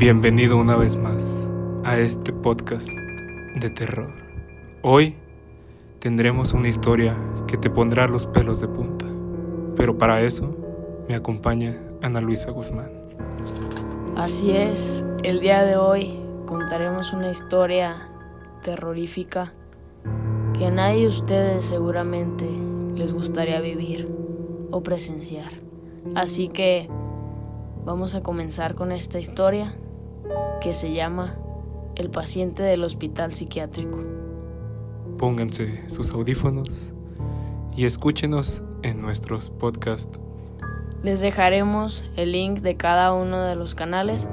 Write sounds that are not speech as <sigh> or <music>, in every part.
Bienvenido una vez más a este podcast de terror. Hoy tendremos una historia que te pondrá los pelos de punta, pero para eso me acompaña Ana Luisa Guzmán. Así es, el día de hoy contaremos una historia terrorífica que a nadie de ustedes seguramente les gustaría vivir o presenciar. Así que vamos a comenzar con esta historia que se llama El paciente del hospital psiquiátrico. Pónganse sus audífonos y escúchenos en nuestros podcasts. Les dejaremos el link de cada uno de los canales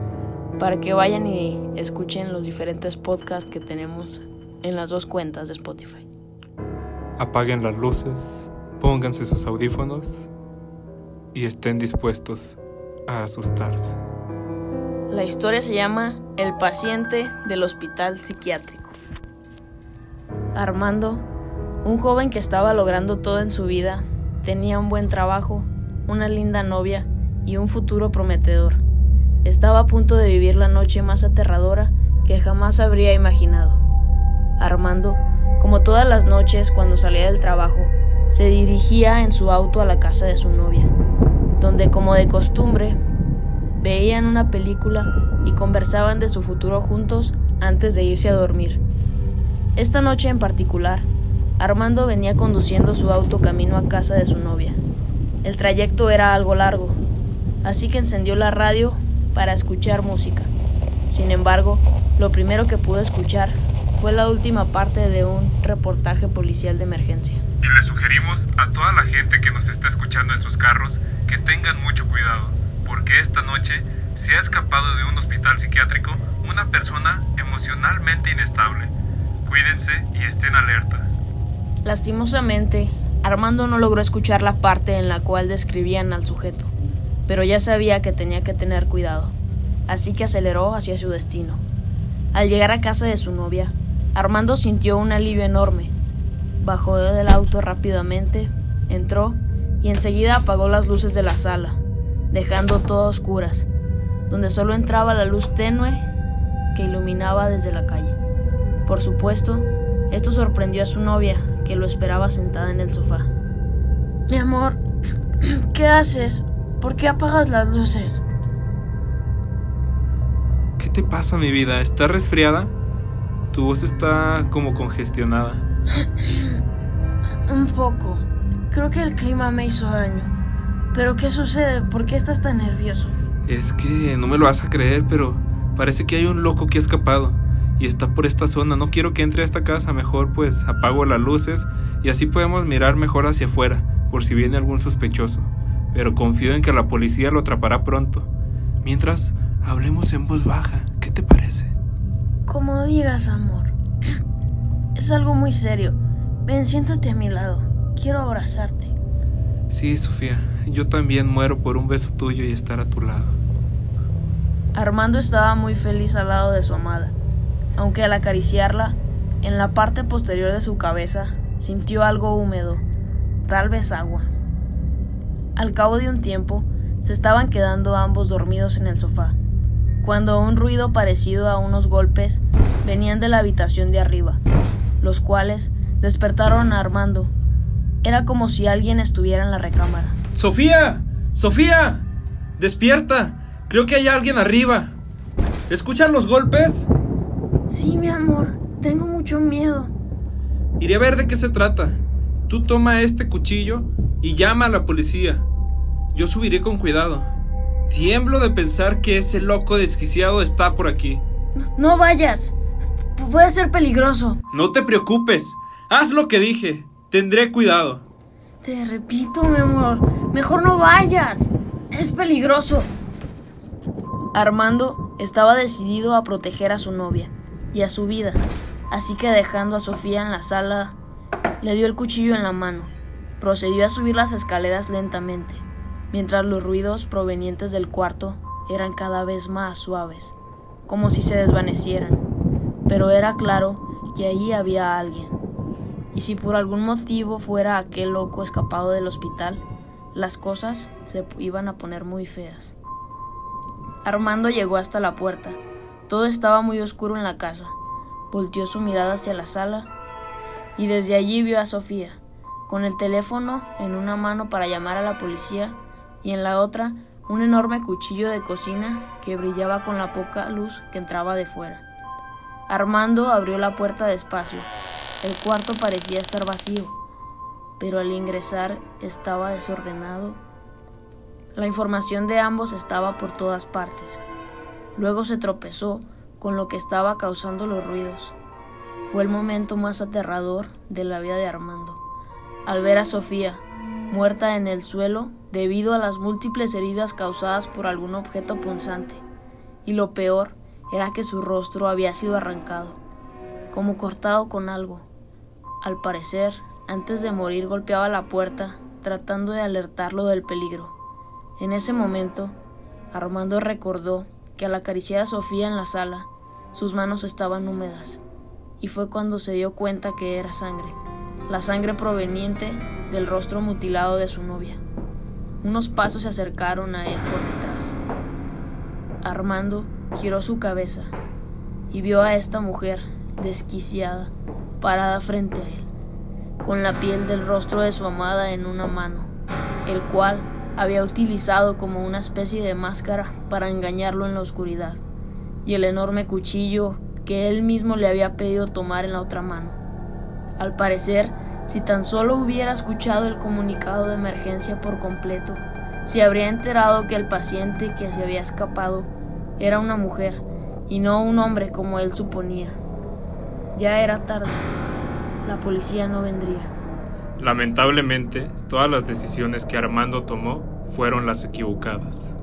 para que vayan y escuchen los diferentes podcasts que tenemos en las dos cuentas de Spotify. Apaguen las luces, pónganse sus audífonos y estén dispuestos a asustarse. La historia se llama El paciente del hospital psiquiátrico. Armando, un joven que estaba logrando todo en su vida, tenía un buen trabajo, una linda novia y un futuro prometedor. Estaba a punto de vivir la noche más aterradora que jamás habría imaginado. Armando, como todas las noches cuando salía del trabajo, se dirigía en su auto a la casa de su novia, donde como de costumbre veían una película y conversaban de su futuro juntos antes de irse a dormir. Esta noche en particular, Armando venía conduciendo su auto camino a casa de su novia. El trayecto era algo largo, así que encendió la radio para escuchar música. Sin embargo, lo primero que pudo escuchar fue la última parte de un reportaje policial de emergencia. Y le sugerimos a toda la gente que nos está escuchando en sus carros que tengan mucho cuidado, porque esta noche se ha escapado de un hospital psiquiátrico una persona emocionalmente inestable. Cuídense y estén alerta. Lastimosamente, Armando no logró escuchar la parte en la cual describían al sujeto, pero ya sabía que tenía que tener cuidado, así que aceleró hacia su destino. Al llegar a casa de su novia, Armando sintió un alivio enorme. Bajó del auto rápidamente, entró y enseguida apagó las luces de la sala, dejando todo oscuras, donde solo entraba la luz tenue que iluminaba desde la calle. Por supuesto, esto sorprendió a su novia, que lo esperaba sentada en el sofá. Mi amor, <clears throat> ¿qué haces? ¿Por qué apagas las luces? ¿Qué te pasa, mi vida? ¿Estás resfriada? Tu voz está como congestionada. <clears throat> Un poco. Creo que el clima me hizo daño. ¿Pero qué sucede? ¿Por qué estás tan nervioso? Es que no me lo vas a creer, pero parece que hay un loco que ha escapado y está por esta zona. No quiero que entre a esta casa, mejor pues apago las luces y así podemos mirar mejor hacia afuera por si viene algún sospechoso. Pero confío en que la policía lo atrapará pronto. Mientras, hablemos en voz baja. ¿Qué te parece? Como digas, amor. <clears throat> Es algo muy serio. Ven, siéntate a mi lado. Quiero abrazarte. Sí, Sofía. Yo también muero por un beso tuyo y estar a tu lado. Armando estaba muy feliz al lado de su amada aunque al acariciarla, en la parte posterior de su cabeza sintió algo húmedo, tal vez agua. Al cabo de un tiempo, se estaban quedando ambos dormidos en el sofá, cuando un ruido parecido a unos golpes venían de la habitación de arriba, los cuales despertaron a Armando. Era como si alguien estuviera en la recámara. ¡Sofía! ¡Sofía! ¡Despierta! Creo que hay alguien arriba. ¿Escuchan los golpes? Sí, mi amor, tengo mucho miedo. Iré a ver de qué se trata. Tú toma este cuchillo y llama a la policía. Yo subiré con cuidado. Tiemblo de pensar que ese loco desquiciado está por aquí. No, no vayas. Puede ser peligroso. No te preocupes. Haz lo que dije. Tendré cuidado. Te repito, mi amor. Mejor no vayas. Es peligroso. Armando estaba decidido a proteger a su novia y a su vida, así que dejando a Sofía en la sala, le dio el cuchillo en la mano. Procedió a subir las escaleras lentamente, mientras los ruidos provenientes del cuarto eran cada vez más suaves, como si se desvanecieran. Pero era claro que allí había alguien. Y si por algún motivo fuera aquel loco escapado del hospital, las cosas se iban a poner muy feas. Armando llegó hasta la puerta. Todo estaba muy oscuro en la casa. Volteó su mirada hacia la sala y desde allí vio a Sofía, con el teléfono en una mano para llamar a la policía y en la otra un enorme cuchillo de cocina que brillaba con la poca luz que entraba de fuera. Armando abrió la puerta despacio. El cuarto parecía estar vacío, pero al ingresar estaba desordenado. La información de ambos estaba por todas partes. Luego se tropezó con lo que estaba causando los ruidos. Fue el momento más aterrador de la vida de Armando. Al ver a Sofía, muerta en el suelo debido a las múltiples heridas causadas por algún objeto punzante. Y lo peor era que su rostro había sido arrancado, como cortado con algo. Al parecer, antes de morir golpeaba la puerta, tratando de alertarlo del peligro. En ese momento, Armando recordó que al acariciar a Sofía en la sala, sus manos estaban húmedas, y fue cuando se dio cuenta que era sangre, la sangre proveniente del rostro mutilado de su novia. Unos pasos se acercaron a él por detrás. Armando giró su cabeza y vio a esta mujer desquiciada parada frente a él, con la piel del rostro de su amada en una mano, el cual había utilizado como una especie de máscara para engañarlo en la oscuridad, y el enorme cuchillo que él mismo le había pedido tomar en la otra mano. Al parecer, si tan solo hubiera escuchado el comunicado de emergencia por completo, se habría enterado que el paciente que se había escapado era una mujer y no un hombre como él suponía. Ya era tarde. La policía no vendría. Lamentablemente, todas las decisiones que Armando tomó fueron las equivocadas,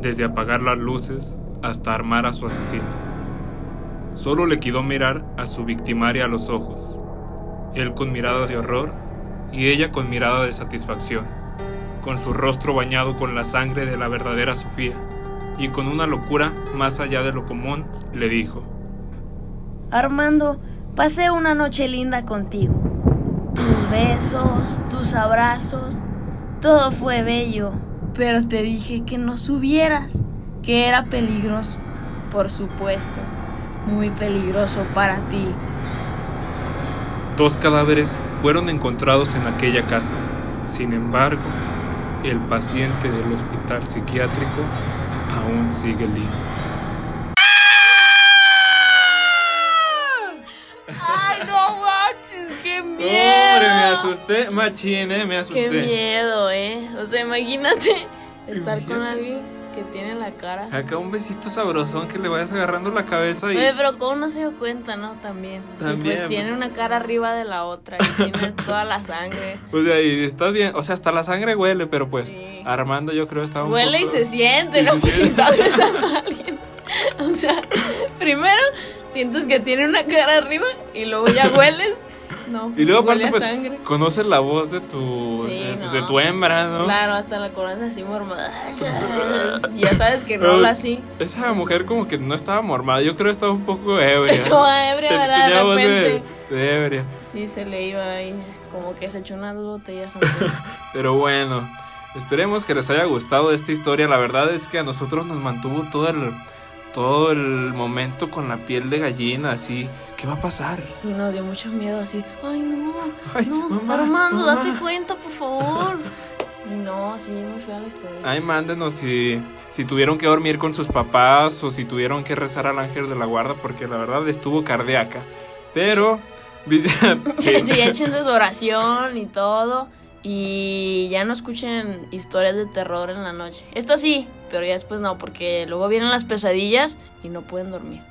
desde apagar las luces hasta armar a su asesino. Solo le quedó mirar a su victimaria a los ojos, él con mirada de horror y ella con mirada de satisfacción, con su rostro bañado con la sangre de la verdadera Sofía, y con una locura más allá de lo común, le dijo, Armando, pasé una noche linda contigo. Tus besos, tus abrazos, todo fue bello, pero te dije que no subieras, que era peligroso, por supuesto, muy peligroso para ti. Dos cadáveres fueron encontrados en aquella casa. Sin embargo, el paciente del hospital psiquiátrico aún sigue libre. ¡Qué miedo! Hombre, me asusté, machín, eh, me asusté. ¡Qué miedo, eh! O sea, imagínate estar con alguien que tiene la cara. Acá un besito sabrosón que le vayas agarrando la cabeza y. Oye, pero ¿cómo no se dio cuenta, no? También. También, sí, pues, pues. tiene una cara arriba de la otra y tiene <laughs> toda la sangre. O sea, y estás bien, o sea, hasta la sangre huele, pero pues Sí. Armando yo creo estaba un Huele y poco- se siente, Y ¿no? se Pues si estás besando a <laughs> alguien. O sea, primero sientes que tiene una cara arriba y luego ya hueles. No, pues Y luego aparte pues sangre. conoces la voz de tu Sí, eh, pues, no. de tu hembra, ¿no? Claro, hasta la coronza así mormada. <laughs> Ya sabes que no habla así. Esa mujer como que no estaba mormada, yo creo que estaba un poco ebria. Estaba ebria, ¿verdad? tenía De voz repente. de ebria. Sí, se le iba ahí. Como que se echó unas dos botellas antes. <laughs> Pero bueno, esperemos que les haya gustado esta historia. La verdad es que a nosotros nos mantuvo todo el, todo el momento con la piel de gallina, así. ¿Qué va a pasar? Sí, nos dio mucho miedo así. Ay, no, Ay, no, mamá, Armando, mamá. date cuenta, por favor. Y no, sí, muy fea la historia. Ay, mándenos si, si tuvieron que dormir con sus papás o si tuvieron que rezar al ángel de la guarda, porque la verdad estuvo cardíaca. Pero, Sí, <laughs> <laughs> sí. échense su oración y todo. Y ya no escuchen historias de terror en la noche. Esta sí, pero ya después no, porque luego vienen las pesadillas y no pueden dormir.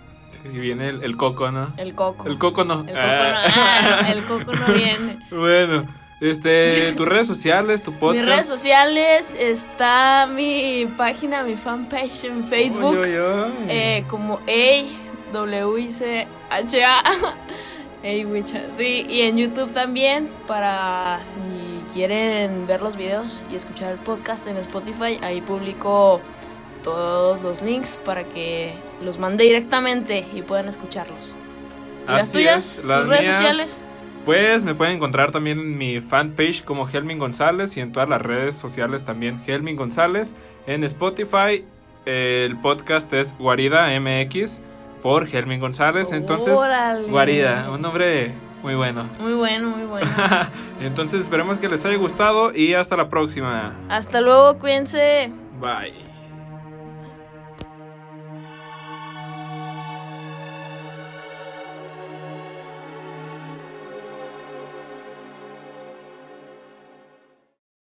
Y viene el, el coco, ¿no? El coco. El coco no. El coco no, ah, el coco no viene. <laughs> Bueno, este, tus redes sociales, tu podcast. Mis redes sociales está mi página, mi fanpage en Facebook. Uy, uy, uy. Eh, como A W I C H A. <laughs> Sí, y en YouTube también para si quieren ver los videos y escuchar el podcast en Spotify, ahí publico todos los links para que los mande directamente y puedan escucharlos. ¿Y las tuyas? es, las ¿Tus redes sociales? Pues me pueden encontrar también en mi fanpage como Helmin González y en todas las redes sociales también Helmin González, en Spotify El podcast es Guarida MX por Germín González. Entonces, Órale. Guarida, un nombre muy bueno. Muy bueno, muy bueno. <laughs> Entonces esperemos que les haya gustado y hasta la próxima. Hasta luego, cuídense. Bye.